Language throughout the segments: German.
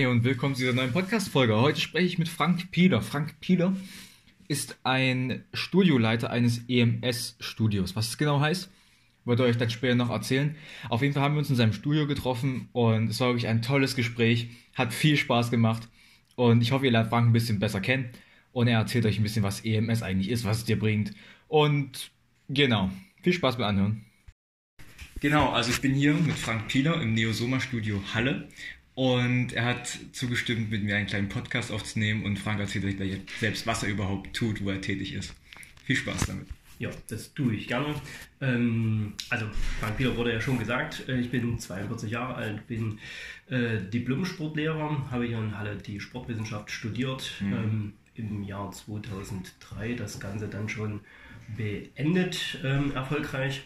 Hey und willkommen zu dieser neuen Podcast-Folge. Heute spreche ich mit Frank Pieler. Frank Pieler ist ein Studioleiter eines EMS-Studios. Was es genau heißt, wird er euch dann später noch erzählen. Auf jeden Fall haben wir uns in seinem Studio getroffen und es war wirklich ein tolles Gespräch. Hat viel Spaß gemacht und ich hoffe, ihr lernt Frank ein bisschen besser kennen und er erzählt euch ein bisschen, was EMS eigentlich ist, was es dir bringt. Und genau, viel Spaß beim Anhören. Genau, also ich bin hier mit Frank Pieler im Neosoma Studio Halle und er hat zugestimmt, mit mir einen kleinen Podcast aufzunehmen und Frank erzählt euch gleich selbst, was er überhaupt tut, wo er tätig ist. Viel Spaß damit. Ja, das tue ich gerne. Ähm, also, Frank Pieler wurde ja schon gesagt, äh, ich bin 42 Jahre alt, bin äh, Diplom-Sportlehrer, habe hier in Halle die Sportwissenschaft studiert. Mhm. Ähm, Im Jahr 2003 das Ganze dann schon beendet, ähm, erfolgreich.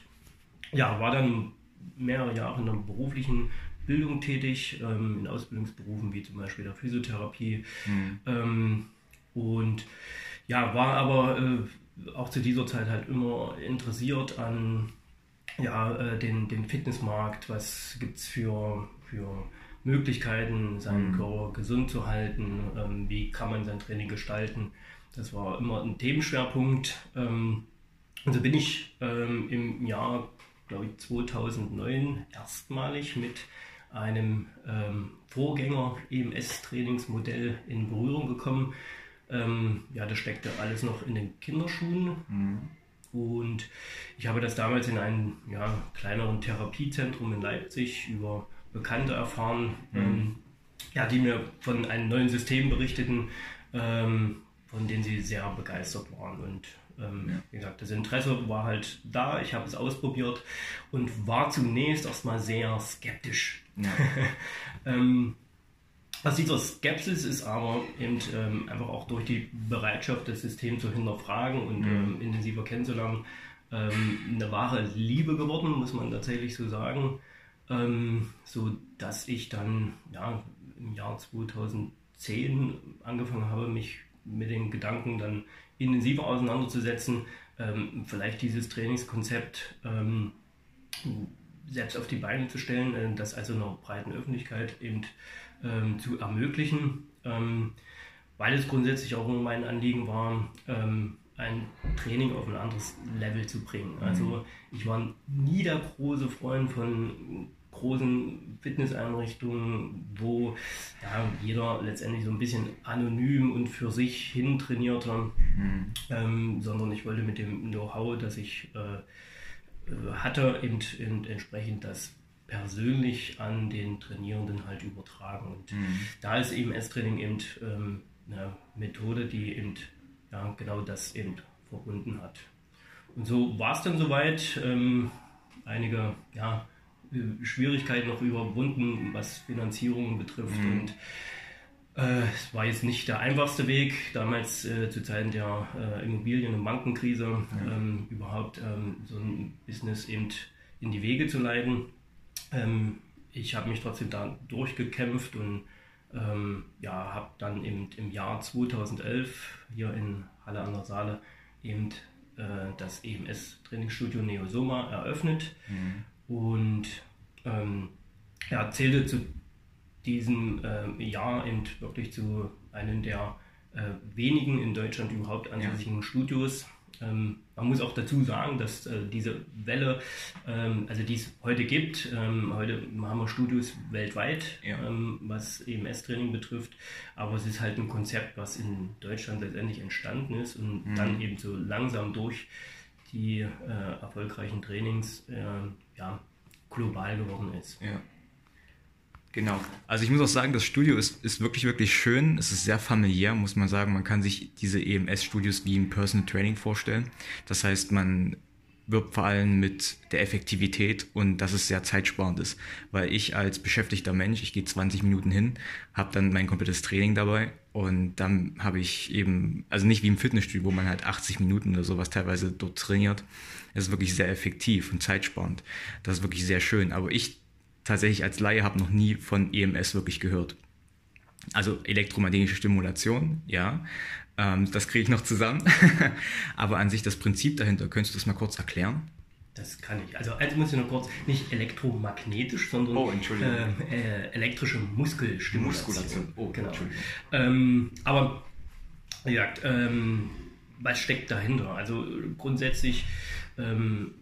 Ja, war dann mehrere Jahre in der beruflichen Bildung tätig, ähm, in Ausbildungsberufen wie zum Beispiel der Physiotherapie. Mhm. Ähm, und ja, war aber äh, auch zu dieser Zeit halt immer interessiert an ja, äh, den, den Fitnessmarkt, was gibt es für, für Möglichkeiten, seinen mhm. Körper gesund zu halten, ähm, wie kann man sein Training gestalten. Das war immer ein Themenschwerpunkt. Ähm, und so bin ich ähm, im Jahr, glaube ich, 2009 erstmalig mit einem ähm, Vorgänger EMS-Trainingsmodell in Berührung gekommen. Ähm, ja, das steckte alles noch in den Kinderschuhen. Mhm. Und ich habe das damals in einem ja, kleineren Therapiezentrum in Leipzig über Bekannte erfahren, mhm. ähm, ja, die mir von einem neuen System berichteten, ähm, von denen sie sehr begeistert waren. Und ähm. Wie gesagt, das Interesse war halt da, ich habe es ausprobiert und war zunächst erstmal sehr skeptisch. Ja. ähm, aus dieser Skepsis ist aber eben ähm, einfach auch durch die Bereitschaft, das System zu hinterfragen und mhm. ähm, intensiver kennenzulernen, ähm, eine wahre Liebe geworden, muss man tatsächlich so sagen. Ähm, so dass ich dann ja, im Jahr 2010 angefangen habe, mich mit den Gedanken dann intensiver auseinanderzusetzen, ähm, vielleicht dieses Trainingskonzept ähm, selbst auf die Beine zu stellen, äh, das also einer breiten Öffentlichkeit eben ähm, zu ermöglichen, ähm, weil es grundsätzlich auch mein Anliegen war, ähm, ein Training auf ein anderes Level zu bringen. Also mhm. ich war nie der große Freund von großen Fitnesseinrichtungen, wo ja, jeder letztendlich so ein bisschen anonym und für sich hin trainierte, mhm. ähm, sondern ich wollte mit dem Know-how, das ich äh, hatte, eben, eben, entsprechend das persönlich an den Trainierenden halt übertragen. Und mhm. da ist eben S-Training eben ähm, eine Methode, die eben ja, genau das eben verbunden hat. Und so war es dann soweit. Ähm, einige ja, Schwierigkeiten noch überwunden, was Finanzierungen betrifft. Mhm. Und es war jetzt nicht der einfachste Weg, damals äh, zu Zeiten der äh, Immobilien- und Bankenkrise ja. ähm, überhaupt ähm, so ein Business eben in die Wege zu leiten. Ähm, ich habe mich trotzdem da durchgekämpft und ähm, ja, habe dann eben im Jahr 2011 hier in Halle an der Saale eben äh, das EMS-Trainingsstudio Neosoma eröffnet. Mhm und ähm, er zählte zu diesem äh, Jahr eben wirklich zu einem der äh, wenigen in Deutschland überhaupt ansässigen ja. Studios. Ähm, man muss auch dazu sagen, dass äh, diese Welle, ähm, also die es heute gibt, ähm, heute haben wir Studios weltweit, ja. Ähm, was EMS-Training betrifft, aber es ist halt ein Konzept, was in Deutschland letztendlich entstanden ist und mhm. dann eben so langsam durch die äh, erfolgreichen Trainings äh, ja, global geworden ist. Ja. Genau. Also ich muss auch sagen, das Studio ist, ist wirklich, wirklich schön. Es ist sehr familiär, muss man sagen. Man kann sich diese EMS-Studios wie ein Personal Training vorstellen. Das heißt, man wirbt vor allem mit der Effektivität und dass es sehr zeitsparend ist. Weil ich als beschäftigter Mensch, ich gehe 20 Minuten hin, habe dann mein komplettes Training dabei und dann habe ich eben, also nicht wie im Fitnessstudio, wo man halt 80 Minuten oder sowas teilweise dort trainiert. Es ist wirklich sehr effektiv und zeitsparend. Das ist wirklich sehr schön. Aber ich tatsächlich als Laie habe noch nie von EMS wirklich gehört. Also elektromagnetische Stimulation, ja, ähm, das kriege ich noch zusammen. Aber an sich das Prinzip dahinter, könntest du das mal kurz erklären? das kann ich. Also, also muss ich noch kurz, nicht elektromagnetisch, sondern oh, äh, äh, elektrische Muskelstimulation. Muskulation. Oh, genau. Ähm, aber, wie gesagt, ähm, was steckt dahinter? Also grundsätzlich ähm,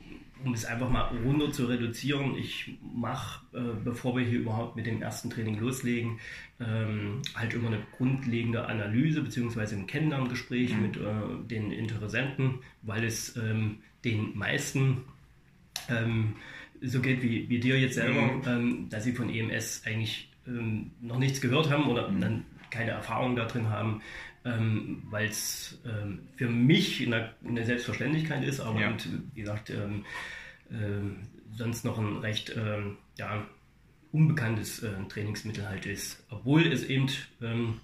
um es einfach mal runter zu reduzieren, ich mache, äh, bevor wir hier überhaupt mit dem ersten Training loslegen, ähm, halt immer eine grundlegende Analyse bzw. ein Kennenlerngespräch mhm. mit äh, den Interessenten, weil es ähm, den meisten ähm, so geht wie, wie dir jetzt selber, mhm. Ähm, dass sie von EMS eigentlich ähm, noch nichts gehört haben oder mhm. dann keine Erfahrung da drin haben, ähm, weil es ähm, für mich eine, eine, Selbstverständlichkeit ist, aber ja. und, wie gesagt, ähm, äh, sonst noch ein recht ähm, ja, unbekanntes äh, Trainingsmittel halt ist. Obwohl es eben ähm,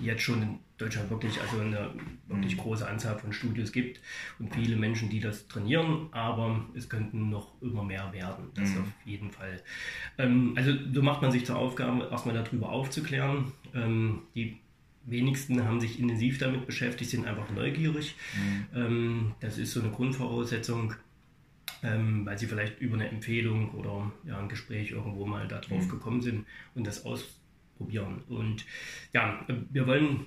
jetzt schon in Deutschland wirklich, also eine wirklich mhm. große Anzahl von Studios gibt und viele Menschen, die das trainieren, aber es könnten noch immer mehr werden. Das mhm. auf jeden Fall. Ähm, also so macht man sich zur Aufgabe, erstmal darüber aufzuklären. Ähm, die wenigsten haben sich intensiv damit beschäftigt, sind einfach neugierig. Mhm. Ähm, das ist so eine Grundvoraussetzung, ähm, weil sie vielleicht über eine Empfehlung oder ja, ein Gespräch irgendwo mal darauf mhm. gekommen sind und das ausprobieren. Und ja, wir wollen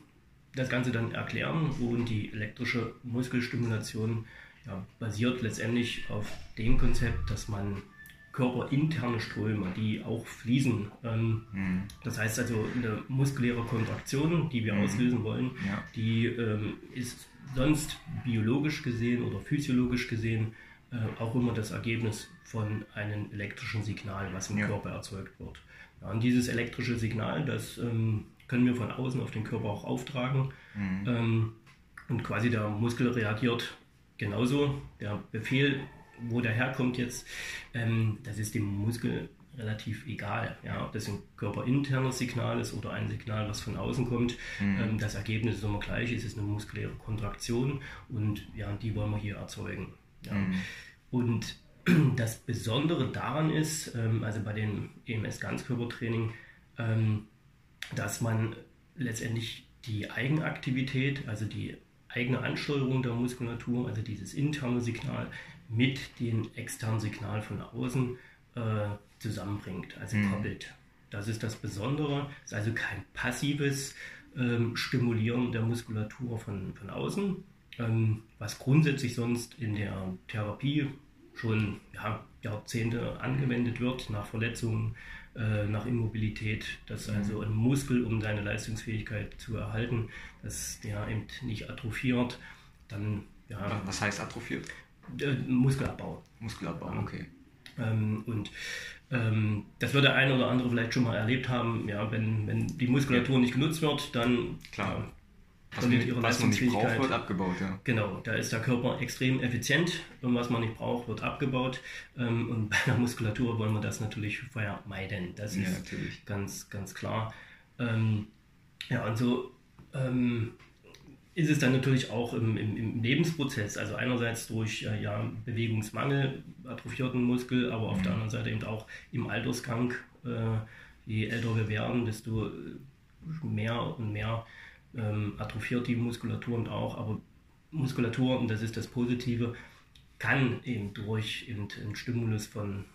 das Ganze dann erklären und die elektrische Muskelstimulation ja, basiert letztendlich auf dem Konzept, dass man körperinterne Ströme, die auch fließen. Ähm, mhm. Das heißt also eine muskuläre Kontraktion, die wir mhm. auslösen wollen, ja. die ähm, ist sonst biologisch gesehen oder physiologisch gesehen äh, auch immer das Ergebnis von einem elektrischen Signal, was im ja. Körper erzeugt wird. Ja, und dieses elektrische Signal, das ähm, können wir von außen auf den Körper auch auftragen. Mhm. Ähm, und quasi der Muskel reagiert genauso. Der Befehl wo der herkommt jetzt, ähm, das ist dem Muskel relativ egal. Ja, ob das ein körperinternes Signal ist oder ein Signal, was von außen kommt. Mhm. Ähm, das Ergebnis ist immer gleich, es ist eine muskuläre Kontraktion und ja, die wollen wir hier erzeugen. Ja. Mhm. Und das Besondere daran ist, ähm, also bei dem EMS-Ganzkörpertraining, ähm, dass man letztendlich die Eigenaktivität, also die eigene Ansteuerung der Muskulatur, also dieses interne Signal, mit dem externen Signal von außen äh, zusammenbringt, also mhm. koppelt. Das ist das Besondere. Es ist also kein passives ähm, Stimulieren der Muskulatur von, von außen, ähm, was grundsätzlich sonst in der Therapie schon ja, Jahrzehnte angewendet wird, nach Verletzungen, äh, nach Immobilität, dass mhm. also ein Muskel, um seine Leistungsfähigkeit zu erhalten, dass der eben nicht atrophiert, dann ja. Was heißt atrophiert? Äh, Muskelabbau. Muskelabbau, okay. Ähm, und ähm, das wird der eine oder andere vielleicht schon mal erlebt haben. Ja, wenn, wenn die Muskulatur nicht genutzt wird, dann klar. Was, man, ihre was man nicht braucht, wird abgebaut. Ja. Genau, da ist der Körper extrem effizient und was man nicht braucht, wird abgebaut. Ähm, und bei der Muskulatur wollen wir das natürlich vermeiden. Das ist natürlich. ganz, ganz klar. Ähm, ja, und so ähm, ist es dann natürlich auch im, im, im Lebensprozess, also einerseits durch äh, ja, Bewegungsmangel, atrophierten Muskel, aber auf mhm. der anderen Seite eben auch im Altersgang. Äh, je älter wir werden, desto äh, mehr und mehr ähm, atrophiert die Muskulatur und auch, aber Muskulatur, und das ist das Positive, kann eben durch eben einen Stimulus von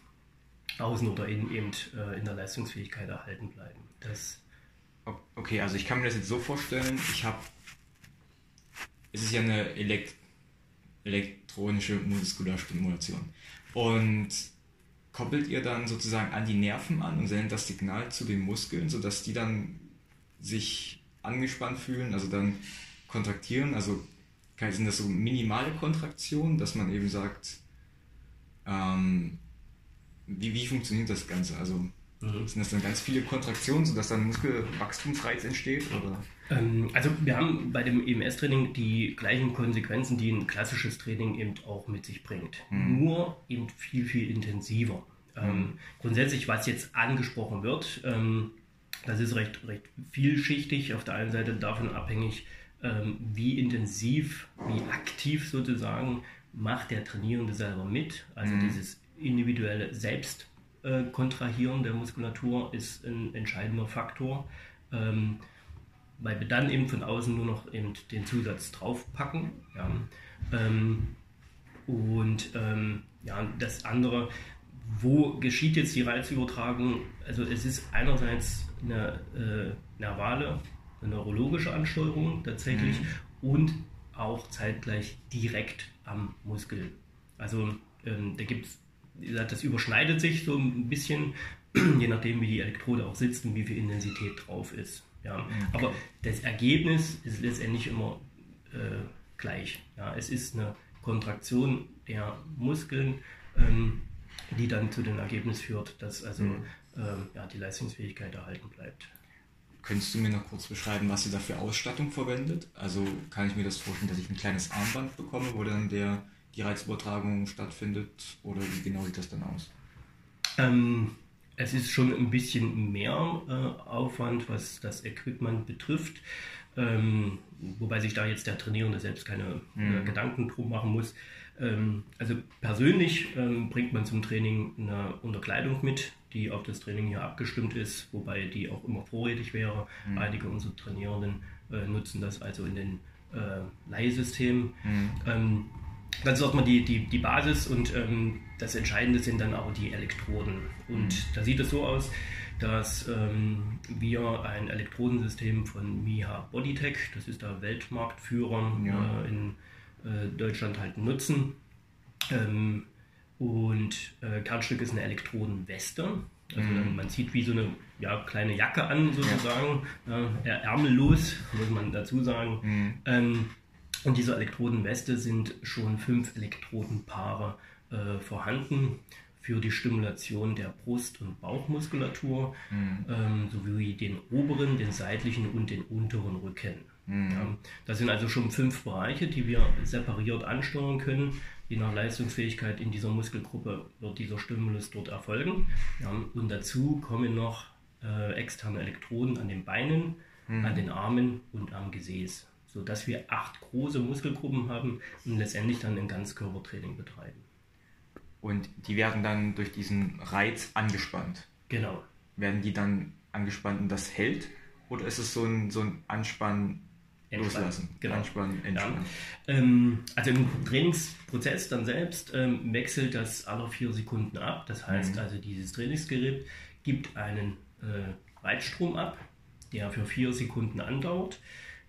außen oder in, eben äh, in der Leistungsfähigkeit erhalten bleiben. Das okay, also ich kann mir das jetzt so vorstellen, ich habe es ist ja eine Elekt elektronische Muskularstimulation. Und koppelt ihr dann sozusagen an die Nerven an und sendet das Signal zu den Muskeln, sodass die dann sich angespannt fühlen, also dann kontraktieren? Also sind das so minimale Kontraktionen, dass man eben sagt, ähm, wie, wie funktioniert das Ganze? Also Mhm. Sind das dann ganz viele Kontraktionen, sodass dann Muskelwachstumsreiz entsteht? Oder? Ähm, also wir haben bei dem EMS-Training die gleichen Konsequenzen, die ein klassisches Training eben auch mit sich bringt. Mhm. Nur eben viel, viel intensiver. Ähm, mhm. grundsätzlich, was jetzt angesprochen wird, ähm, das ist recht, recht vielschichtig. Auf der einen Seite davon abhängig, ähm, wie intensiv, wie aktiv sozusagen macht der Trainierende selber mit. Also mhm. dieses individuelle Selbst äh, der Muskulatur ist ein entscheidender Faktor, ähm, weil wir dann eben von außen nur noch eben den Zusatz draufpacken. Ja. Ähm, Und ähm, ja, das andere, wo geschieht jetzt die Reizübertragung? Also es ist einerseits eine äh, nervale, eine neurologische Ansteuerung tatsächlich mhm. und auch zeitgleich direkt am Muskel. Also ähm, da gibt es, das überschneidet sich so ein bisschen, je nachdem wie die Elektrode auch sitzt und wie viel Intensität drauf ist. Ja. Aber das Ergebnis ist letztendlich immer äh, gleich. Ja. Es ist eine Kontraktion der Muskeln, ähm, die dann zu dem Ergebnis führt, dass also mhm. ähm, ja, die Leistungsfähigkeit erhalten bleibt. Könntest du mir noch kurz beschreiben, was ihr da für Ausstattung verwendet? Also kann ich mir das vorstellen, dass ich ein kleines Armband bekomme, wo dann der, die Reizübertragung stattfindet? Oder wie genau sieht das dann aus? Ähm, es ist schon ein bisschen mehr äh, Aufwand, was das Equipment betrifft. Ähm, wobei sich da jetzt der Trainierende selbst keine äh, mhm. äh, Gedanken drum machen muss. Ähm, also persönlich ähm, bringt man zum Training eine Unterkleidung mit, die auf das Training hier abgestimmt ist, wobei die auch immer vorrätig wäre. Mhm. Einige unserer Trainierenden äh, nutzen das also in den äh, Leihsystemen. Mhm. Ähm, das ist erstmal die, die, die Basis und ähm, das Entscheidende sind dann auch die Elektroden. Und mhm. da sieht es so aus, dass ähm, wir ein Elektrodensystem von Miha Bodytech, das ist der Weltmarktführer ja. äh, in äh, Deutschland halt nutzen. Ähm, und äh, Kernstück ist eine Elektrodenweste. Also mhm. man zieht wie so eine ja, kleine Jacke an, sozusagen, ja. ärmellos, muss man dazu sagen. Mhm. Ähm, und diese Elektrodenweste sind schon fünf Elektrodenpaare äh, vorhanden für die Stimulation der Brust- und Bauchmuskulatur mhm. ähm, sowie den oberen, den seitlichen und den unteren Rücken. Mhm. Ja, das sind also schon fünf Bereiche, die wir separiert ansteuern können. Je nach Leistungsfähigkeit in dieser Muskelgruppe wird dieser Stimulus dort erfolgen. Ja, und dazu kommen noch äh, externe Elektroden an den Beinen, mhm. an den Armen und am Gesäß, sodass wir acht große Muskelgruppen haben und letztendlich dann ein Ganzkörpertraining betreiben. Und die werden dann durch diesen Reiz angespannt. Genau. Werden die dann angespannt und das hält? Oder ist es so ein, so ein Anspannen, loslassen? Genau. Anspannen, entspannen. Ja. Ähm, also im Trainingsprozess dann selbst ähm, wechselt das alle vier Sekunden ab. Das heißt mhm. also, dieses Trainingsgerät gibt einen äh, Reizstrom ab, der für vier Sekunden andauert.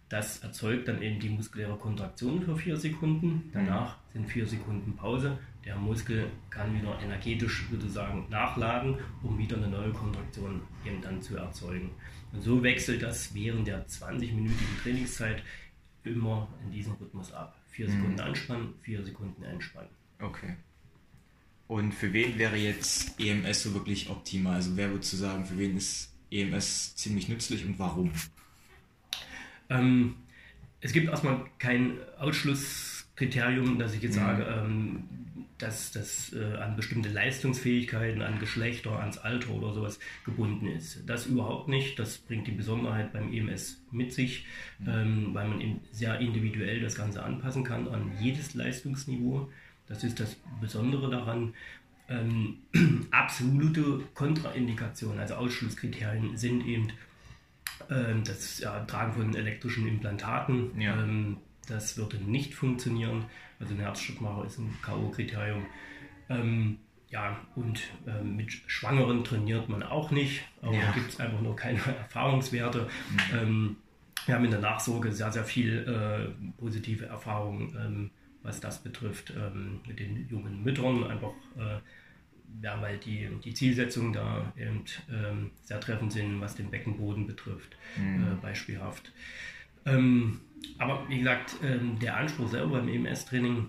Das erzeugt dann eben die muskuläre Kontraktion für vier Sekunden. Danach sind vier Sekunden Pause. Der Muskel kann wieder energetisch sozusagen nachladen, um wieder eine neue Kontraktion eben dann zu erzeugen. Und so wechselt das während der 20-minütigen Trainingszeit immer in diesem Rhythmus ab. Vier mhm. Sekunden anspannen, vier Sekunden entspannen. Okay. Und für wen wäre jetzt EMS so wirklich optimal? Also wer würde zu sagen, für wen ist EMS ziemlich nützlich und warum? Ähm, es gibt erstmal kein Ausschlusskriterium, dass ich jetzt mhm. sage, ähm, dass das äh, an bestimmte Leistungsfähigkeiten, an Geschlechter, ans Alter oder sowas gebunden ist. Das überhaupt nicht. Das bringt die Besonderheit beim EMS mit sich, mhm. ähm, weil man eben sehr individuell das Ganze anpassen kann an jedes Leistungsniveau. Das ist das Besondere daran. Ähm, absolute Kontraindikationen, also Ausschlusskriterien, sind eben das ja, Tragen von elektrischen Implantaten. Ja. Ähm, das würde nicht funktionieren. Also ein Herzschrittmacher ist ein K.O.-Kriterium. Ähm, ja, und ähm, mit Schwangeren trainiert man auch nicht. Aber ja. da gibt es einfach nur keine Erfahrungswerte. Mhm. Ähm, wir haben in der Nachsorge sehr, sehr viel äh, positive Erfahrungen, ähm, was das betrifft, ähm, mit den jungen Müttern. Einfach, äh, ja, weil die, die Zielsetzungen da eben ähm, sehr treffend sind, was den Beckenboden betrifft, mhm. äh, beispielhaft. Ähm, aber wie gesagt, ähm, der Anspruch selber im EMS-Training,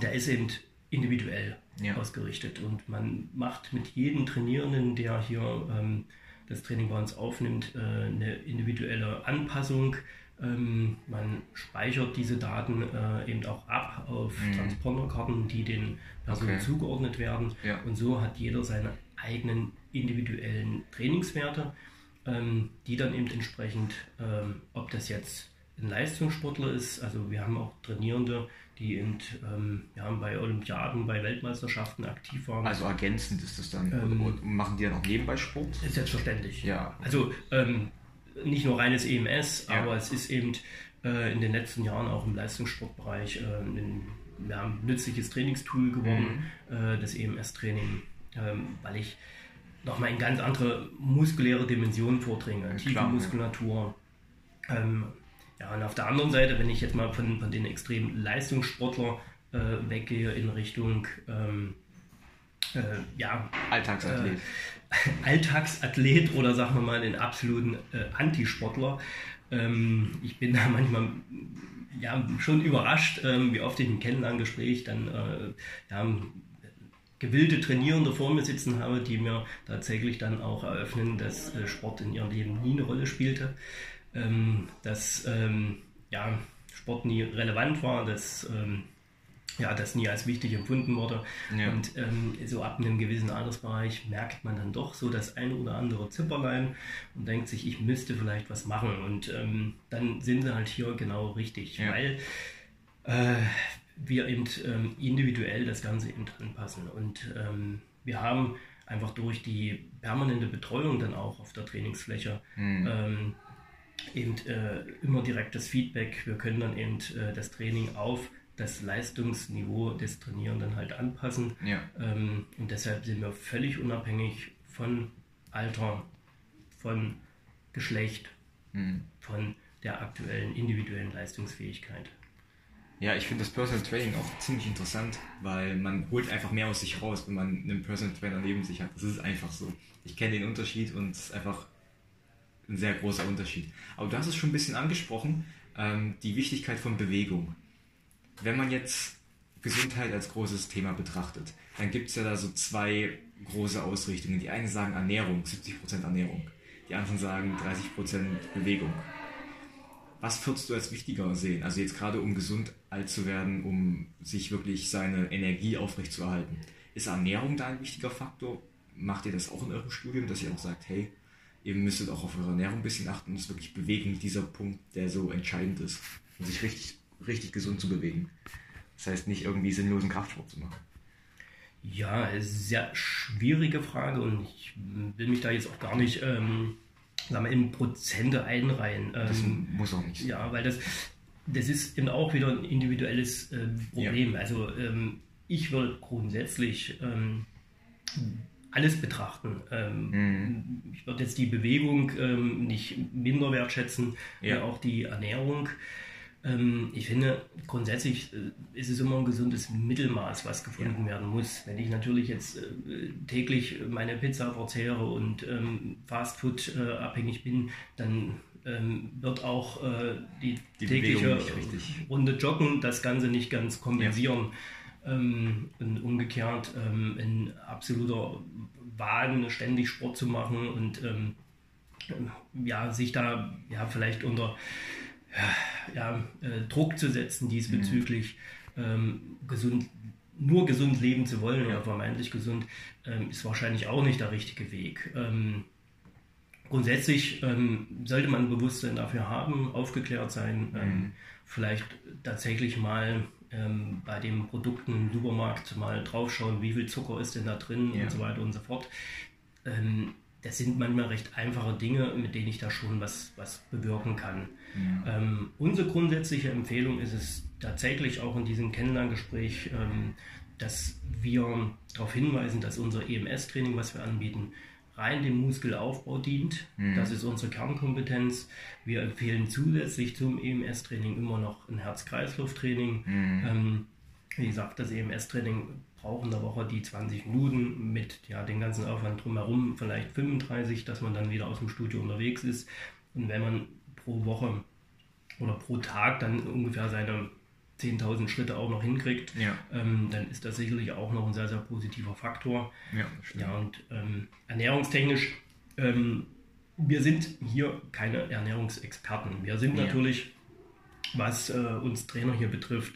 der ist eben individuell ja. ausgerichtet und man macht mit jedem Trainierenden, der hier ähm, das Training bei uns aufnimmt, äh, eine individuelle Anpassung. Ähm, man speichert diese Daten äh, eben auch ab auf mhm. Transponderkarten, die den Personen okay. zugeordnet werden. Ja. Und so hat jeder seine eigenen individuellen Trainingswerte, ähm, die dann eben entsprechend, ähm, ob das jetzt ein Leistungssportler ist. Also wir haben auch Trainierende, die eben, ähm, ja, bei Olympiaden, bei Weltmeisterschaften aktiv waren. Also ergänzend ist das dann. Ähm, machen die dann auch nebenbei Sport? Ist selbstverständlich. Ja. Also ähm, nicht nur reines EMS, ja. aber es ist eben äh, in den letzten Jahren auch im Leistungssportbereich äh, ein ja, nützliches Trainingstool geworden, mhm. äh, das EMS-Training, ähm, weil ich nochmal in ganz andere muskuläre Dimensionen vordringe, ja, tiefe Muskulatur. Ja. Ähm, ja, und auf der anderen Seite, wenn ich jetzt mal von, von den extremen Leistungssportler äh, weggehe in Richtung ähm, äh, ja, Alltagsathlet. Äh, Alltagsathlet oder sagen wir mal den absoluten äh, Antisportler. Ähm, ich bin da manchmal ja, schon überrascht, ähm, wie oft ich im Kennenlerngespräch dann äh, ja, gewillte Trainierende vor mir sitzen habe, die mir tatsächlich dann auch eröffnen, dass äh, Sport in ihrem Leben nie eine Rolle spielte, ähm, dass ähm, ja, Sport nie relevant war, dass ähm, ja, das nie als wichtig empfunden wurde. Ja. Und ähm, so ab einem gewissen Altersbereich merkt man dann doch so das ein oder andere Zipperlein und denkt sich, ich müsste vielleicht was machen. Und ähm, dann sind sie halt hier genau richtig, ja. weil äh, wir eben ähm, individuell das Ganze eben anpassen. Und ähm, wir haben einfach durch die permanente Betreuung dann auch auf der Trainingsfläche mhm. eben äh, immer direktes Feedback. Wir können dann eben äh, das Training auf das Leistungsniveau des Trainierenden halt anpassen. Ja. Ähm, und deshalb sind wir völlig unabhängig von Alter, von Geschlecht, mhm. von der aktuellen individuellen Leistungsfähigkeit. Ja, ich finde das Personal Training auch ziemlich interessant, weil man holt einfach mehr aus sich raus, wenn man einen Personal Trainer neben sich hat. Das ist einfach so. Ich kenne den Unterschied und es ist einfach ein sehr großer Unterschied. Aber du hast es schon ein bisschen angesprochen, ähm, die Wichtigkeit von Bewegung. Wenn man jetzt Gesundheit als großes Thema betrachtet, dann gibt es ja da so zwei große Ausrichtungen. Die einen sagen Ernährung, 70% Ernährung. Die anderen sagen 30% Bewegung. Was würdest du als wichtiger sehen? Also jetzt gerade um gesund alt zu werden, um sich wirklich seine Energie aufrechtzuerhalten. Ist Ernährung da ein wichtiger Faktor? Macht ihr das auch in eurem Studium, dass ihr auch sagt, hey, ihr müsstet auch auf eure Ernährung ein bisschen achten und es wirklich bewegen, dieser Punkt, der so entscheidend ist, um sich richtig, richtig gesund zu bewegen. Das heißt, nicht irgendwie sinnlosen Kraftsport zu machen. Ja, sehr schwierige Frage und ich will mich da jetzt auch gar nicht ähm, sagen wir, in Prozente einreihen. Das ähm, muss auch nicht. Ja, weil das, das ist eben auch wieder ein individuelles äh, Problem. Ja. Also ähm, ich würde grundsätzlich ähm, alles betrachten. Ähm, mhm. Ich würde jetzt die Bewegung ähm, nicht minder wertschätzen, ja. auch die Ernährung. Ähm, ich finde, grundsätzlich äh, ist es immer ein gesundes Mittelmaß, was gefunden ja. werden muss. Wenn ich natürlich jetzt äh, täglich meine Pizza verzehre und ähm, Fastfood äh, abhängig bin, dann ähm, wird auch die, die, tägliche Runde Joggen das Ganze nicht ganz kompensieren. Ja. Und umgekehrt ähm, in absoluter Wagen ständig Sport zu machen und ja, sich da ja vielleicht unter ja, äh, Druck zu setzen diesbezüglich, mhm. ähm, gesund, nur gesund leben zu wollen ja. oder vermeintlich gesund, ähm, ist wahrscheinlich auch nicht der richtige Weg. Ähm, grundsätzlich ähm, sollte man ein Bewusstsein dafür haben, aufgeklärt sein, ähm, mhm. vielleicht tatsächlich mal ähm, bei den Produkten im Supermarkt mal draufschauen, wie viel Zucker ist denn da drin ja. und so weiter und so fort das sind manchmal recht einfache Dinge, mit denen ich da schon was, was bewirken kann. Ja. Ähm, unsere grundsätzliche Empfehlung ist es tatsächlich auch in diesem Kennenlerngespräch, ähm, dass wir darauf hinweisen, dass unser EMS-Training, was wir anbieten, rein dem Muskelaufbau dient. Mhm. Das ist unsere Kernkompetenz. Wir empfehlen zusätzlich zum EMS-Training immer noch ein Herz-Kreislauf-Training. Mhm. Ähm, wie gesagt, das EMS-Training braucht in der Woche die 20 Minuten mit ja, den ganzen Aufwand drumherum, vielleicht 35, dass man dann wieder aus dem Studio unterwegs ist. Und wenn man pro Woche oder pro Tag dann ungefähr seine 10.000 Schritte auch noch hinkriegt, ja. ähm, dann ist das sicherlich auch noch ein sehr, sehr positiver Faktor. Ja, ja und ähm, ernährungstechnisch, ähm, wir sind hier keine Ernährungsexperten. Wir sind ja. natürlich, was äh, uns Trainer hier betrifft,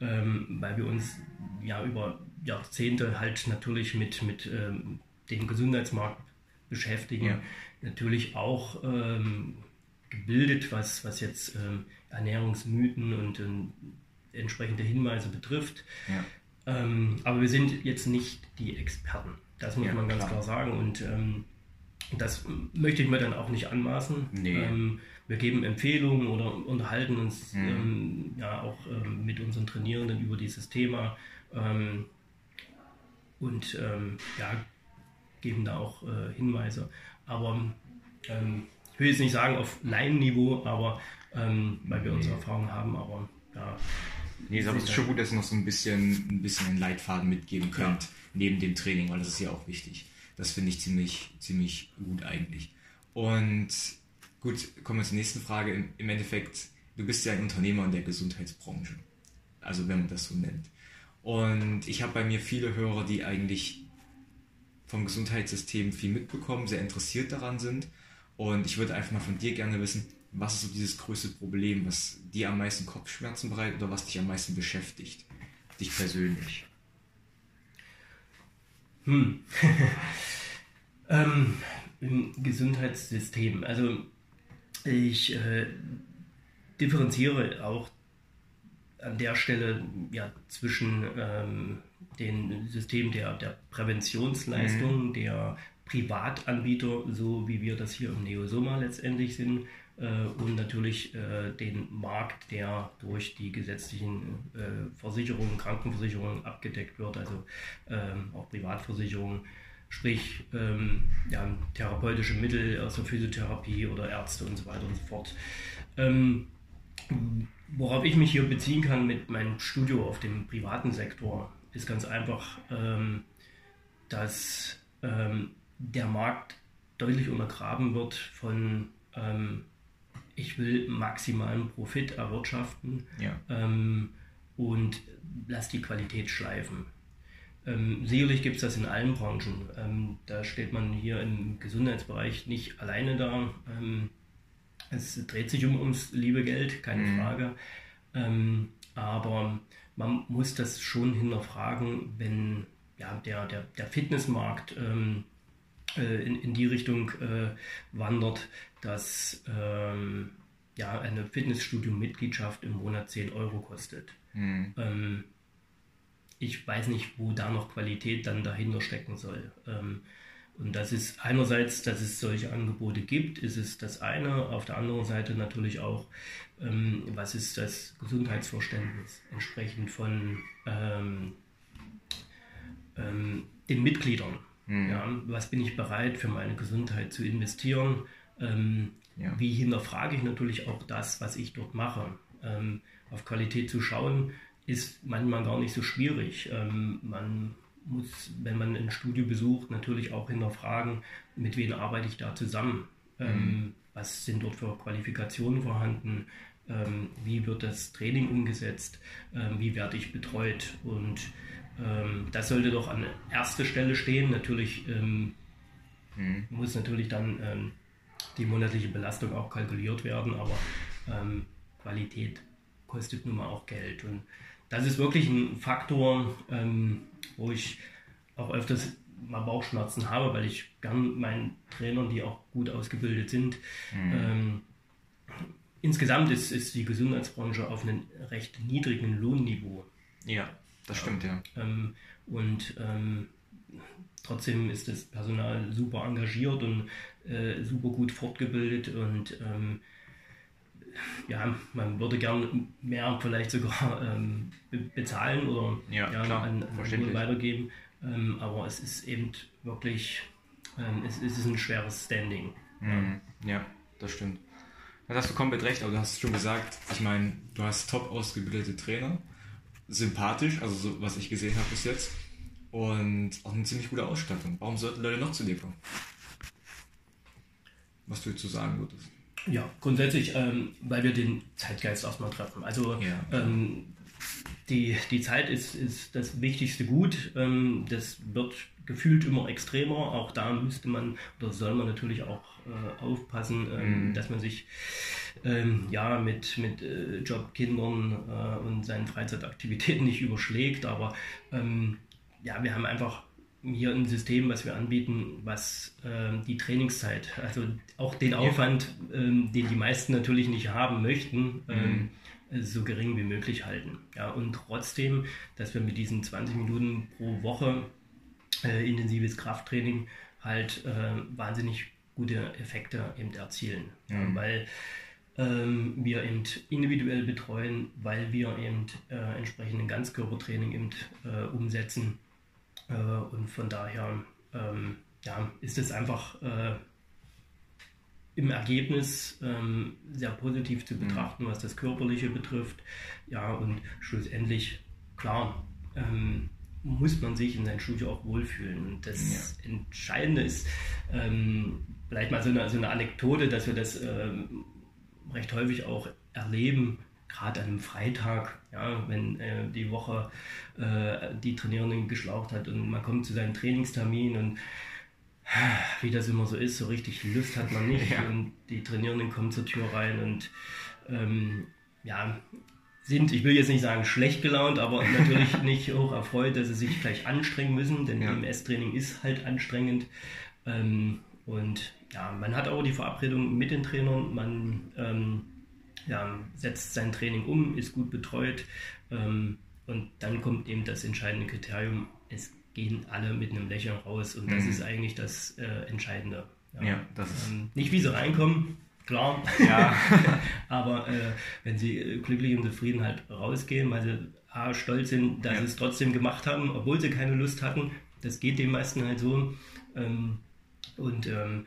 ähm, weil wir uns ja über Jahrzehnte halt natürlich mit, mit ähm, dem Gesundheitsmarkt beschäftigen, natürlich auch ähm, gebildet, was, was jetzt ähm, Ernährungsmythen und ähm, entsprechende Hinweise betrifft. Ja. Ähm, aber wir sind jetzt nicht die Experten. Das muss ja, man ganz klar, klar sagen. Und ähm, das möchte ich mir dann auch nicht anmaßen. Nee. Ähm, wir geben Empfehlungen oder unterhalten uns Mhm. ähm, ja auch mit unseren Trainierenden über dieses Thema und ja, geben da auch äh, Hinweise. Aber ähm, ich will jetzt nicht sagen auf Laienniveau, aber ähm, weil wir unsere Nee. Erfahrung haben, aber ja, Nee, aber es ist schon gut, dass ihr noch so ein bisschen, ein bisschen einen Leitfaden mitgeben könnt, neben dem Training, weil das ist ja auch wichtig. Das finde ich ziemlich, ziemlich gut eigentlich. Und gut, kommen wir zur nächsten Frage. Im, Im Endeffekt, du bist ja ein Unternehmer in der Gesundheitsbranche. Also wenn man das so nennt. Und ich habe bei mir viele Hörer, die eigentlich vom Gesundheitssystem viel mitbekommen, sehr interessiert daran sind. Und ich würde einfach mal von dir gerne wissen, was ist so dieses größte Problem, was dir am meisten Kopfschmerzen bereitet oder was dich am meisten beschäftigt? Dich persönlich. Hm. ähm, Im Gesundheitssystem. Also ich äh, differenziere auch an der Stelle ja, zwischen ähm, dem System der, der Präventionsleistung, der Privatanbieter, so wie wir das hier im Neosoma letztendlich sind, äh, und natürlich äh, den Markt, der durch die gesetzlichen äh, Versicherungen, Krankenversicherungen abgedeckt wird, also ähm, auch Privatversicherungen, sprich ähm, ja, therapeutische Mittel aus der Physiotherapie oder Ärzte und so weiter und so fort. Ähm, worauf ich mich hier beziehen kann mit meinem Studio auf dem privaten Sektor, ist ganz einfach, dass der Markt deutlich untergraben wird von ähm, ich will maximalen Profit erwirtschaften Ja. ähm, und lass die Qualität schleifen. Ähm, sicherlich gibt es das in allen Branchen. Ähm, da steht man hier im Gesundheitsbereich nicht alleine da. Ähm, es dreht sich um ums liebe Geld, keine Mhm. Frage. Ähm, aber man muss das schon hinterfragen, wenn ja, der, der, der Fitnessmarkt ähm, äh, in, in die Richtung äh, wandert, dass ähm, ja, eine Fitnessstudio-Mitgliedschaft im Monat 10 Euro kostet. Hm. Ähm, ich weiß nicht, wo da noch Qualität dann dahinter stecken soll. Ähm, und das ist einerseits, dass es solche Angebote gibt, ist es das eine. Auf der anderen Seite natürlich auch, ähm, was ist das Gesundheitsverständnis entsprechend von ähm, ähm, den Mitgliedern. Mhm. Ja, was bin ich bereit für meine Gesundheit zu investieren? Ähm, Ja. Wie hinterfrage ich natürlich auch das, was ich dort mache? Ähm, auf Qualität zu schauen, ist manchmal gar nicht so schwierig. Ähm, man muss, wenn man ein Studio besucht, natürlich auch hinterfragen, mit wem arbeite ich da zusammen? Ähm, Was sind dort für Qualifikationen vorhanden? Ähm, wie wird das Training umgesetzt? Ähm, wie werde ich betreut? Und das sollte doch an erster Stelle stehen. Natürlich ähm, Hm. muss natürlich dann ähm, die monatliche Belastung auch kalkuliert werden, aber ähm, Qualität kostet nun mal auch Geld. Und das ist wirklich ein Faktor, ähm, wo ich auch öfters mal Bauchschmerzen habe, weil ich gern meinen Trainern, die auch gut ausgebildet sind, ähm, insgesamt ist, ist die Gesundheitsbranche auf einem recht niedrigen Lohnniveau. Ja, das stimmt, ja. Ähm, und ähm, trotzdem ist das Personal super engagiert und äh, super gut fortgebildet und ähm, ja, man würde gern mehr vielleicht sogar ähm, be bezahlen oder Ja, klar, an, an weitergeben. Ähm, aber es ist eben wirklich, ähm, es, es ist ein schweres Standing. Mhm. Ja, das stimmt. Da hast du komplett recht, aber du hast es schon gesagt, ich meine, du hast top ausgebildete Trainer, sympathisch, also so, was ich gesehen habe bis jetzt, und auch eine ziemlich gute Ausstattung. Warum sollten Leute noch zu dir kommen? Was du dazu sagen würdest? Ja, grundsätzlich, ähm, weil wir den Zeitgeist erstmal treffen. Also Ja. ähm, die, die Zeit ist, ist das wichtigste Gut. Ähm, das wird gefühlt immer extremer. Auch da müsste man oder soll man natürlich auch äh, aufpassen, ähm, Mhm. dass man sich ähm, ja, mit, mit äh, Job, Kindern äh, und seinen Freizeitaktivitäten nicht überschlägt. Aber ähm, ja, wir haben einfach hier ein System, was wir anbieten, was ähm, die Trainingszeit, also auch den Aufwand, ähm, den die meisten natürlich nicht haben möchten, ähm, so gering wie möglich halten. Ja, und trotzdem, dass wir mit diesen 20 Minuten pro Woche äh, intensives Krafttraining halt äh, wahnsinnig gute Effekte eben erzielen. Mhm. weil ähm, wir eben individuell betreuen, weil wir eben äh, entsprechend ein Ganzkörpertraining eben äh, umsetzen. Äh, und von daher ähm, ja, ist es einfach äh, im Ergebnis ähm, sehr positiv zu betrachten, was das Körperliche betrifft. Ja, und schlussendlich, klar, ähm, muss man sich in sein Studio auch wohlfühlen. Und das Entscheidende ist, ähm, vielleicht mal so eine, so eine Anekdote, dass wir das ähm, recht häufig auch erleben, gerade an einem Freitag, ja, wenn äh, die Woche äh, die Trainierenden geschlaucht hat und man kommt zu seinem Trainingstermin und wie das immer so ist, so richtig Lust hat man nicht Ja. und die Trainierenden kommen zur Tür rein und ähm, ja, sind, ich will jetzt nicht sagen schlecht gelaunt, aber natürlich nicht hoch erfreut, dass sie sich gleich anstrengen müssen, denn Ja. MS-Training ist halt anstrengend. Ähm, und ja, man hat auch die Verabredung mit den Trainern, man ähm, ja, setzt sein Training um, ist gut betreut ähm, und dann kommt eben das entscheidende Kriterium, es gehen alle mit einem Lächeln raus und das Mhm. ist eigentlich das äh, Entscheidende. Ja, das ist- ähm, nicht wie sie reinkommen, klar, Ja. aber äh, wenn sie äh, glücklich und zufrieden halt rausgehen, weil sie A, stolz sind, dass Ja. sie es trotzdem gemacht haben, obwohl sie keine Lust hatten, das geht den meisten halt so. Ähm, und ähm, ja,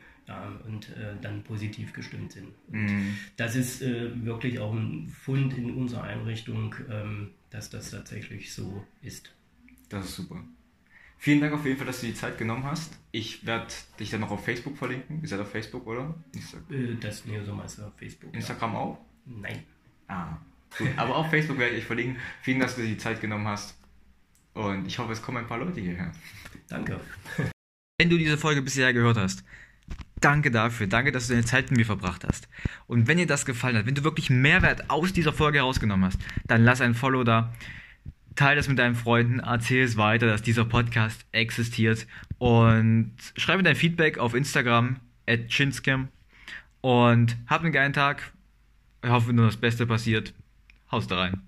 und äh, dann positiv gestimmt sind. Und Mhm. das ist äh, wirklich auch ein Fund in unserer Einrichtung, ähm, dass das tatsächlich so ist. Das ist super. Vielen Dank auf jeden Fall, dass du die Zeit genommen hast. Ich werde dich dann noch auf Facebook verlinken. Ihr seid auf Facebook, oder? Insta Äh, das Neosomeister auf Facebook. Instagram auch? Ja. Nein. Ah, gut. Aber auf Facebook werde ich verlinken. Vielen Dank, dass du die Zeit genommen hast. Und ich hoffe, es kommen ein paar Leute hierher. Danke. Wenn du diese Folge bisher gehört hast, danke dafür. Danke, dass du deine Zeit mit mir verbracht hast. Und wenn dir das gefallen hat, wenn du wirklich Mehrwert aus dieser Folge herausgenommen hast, dann lass ein Follow da. Teil das mit deinen Freunden, erzähl es weiter, dass dieser Podcast existiert und schreibe dein Feedback auf Instagram at chinscam und hab einen geilen Tag. Ich hoffe, nur das Beste passiert. Haust da rein.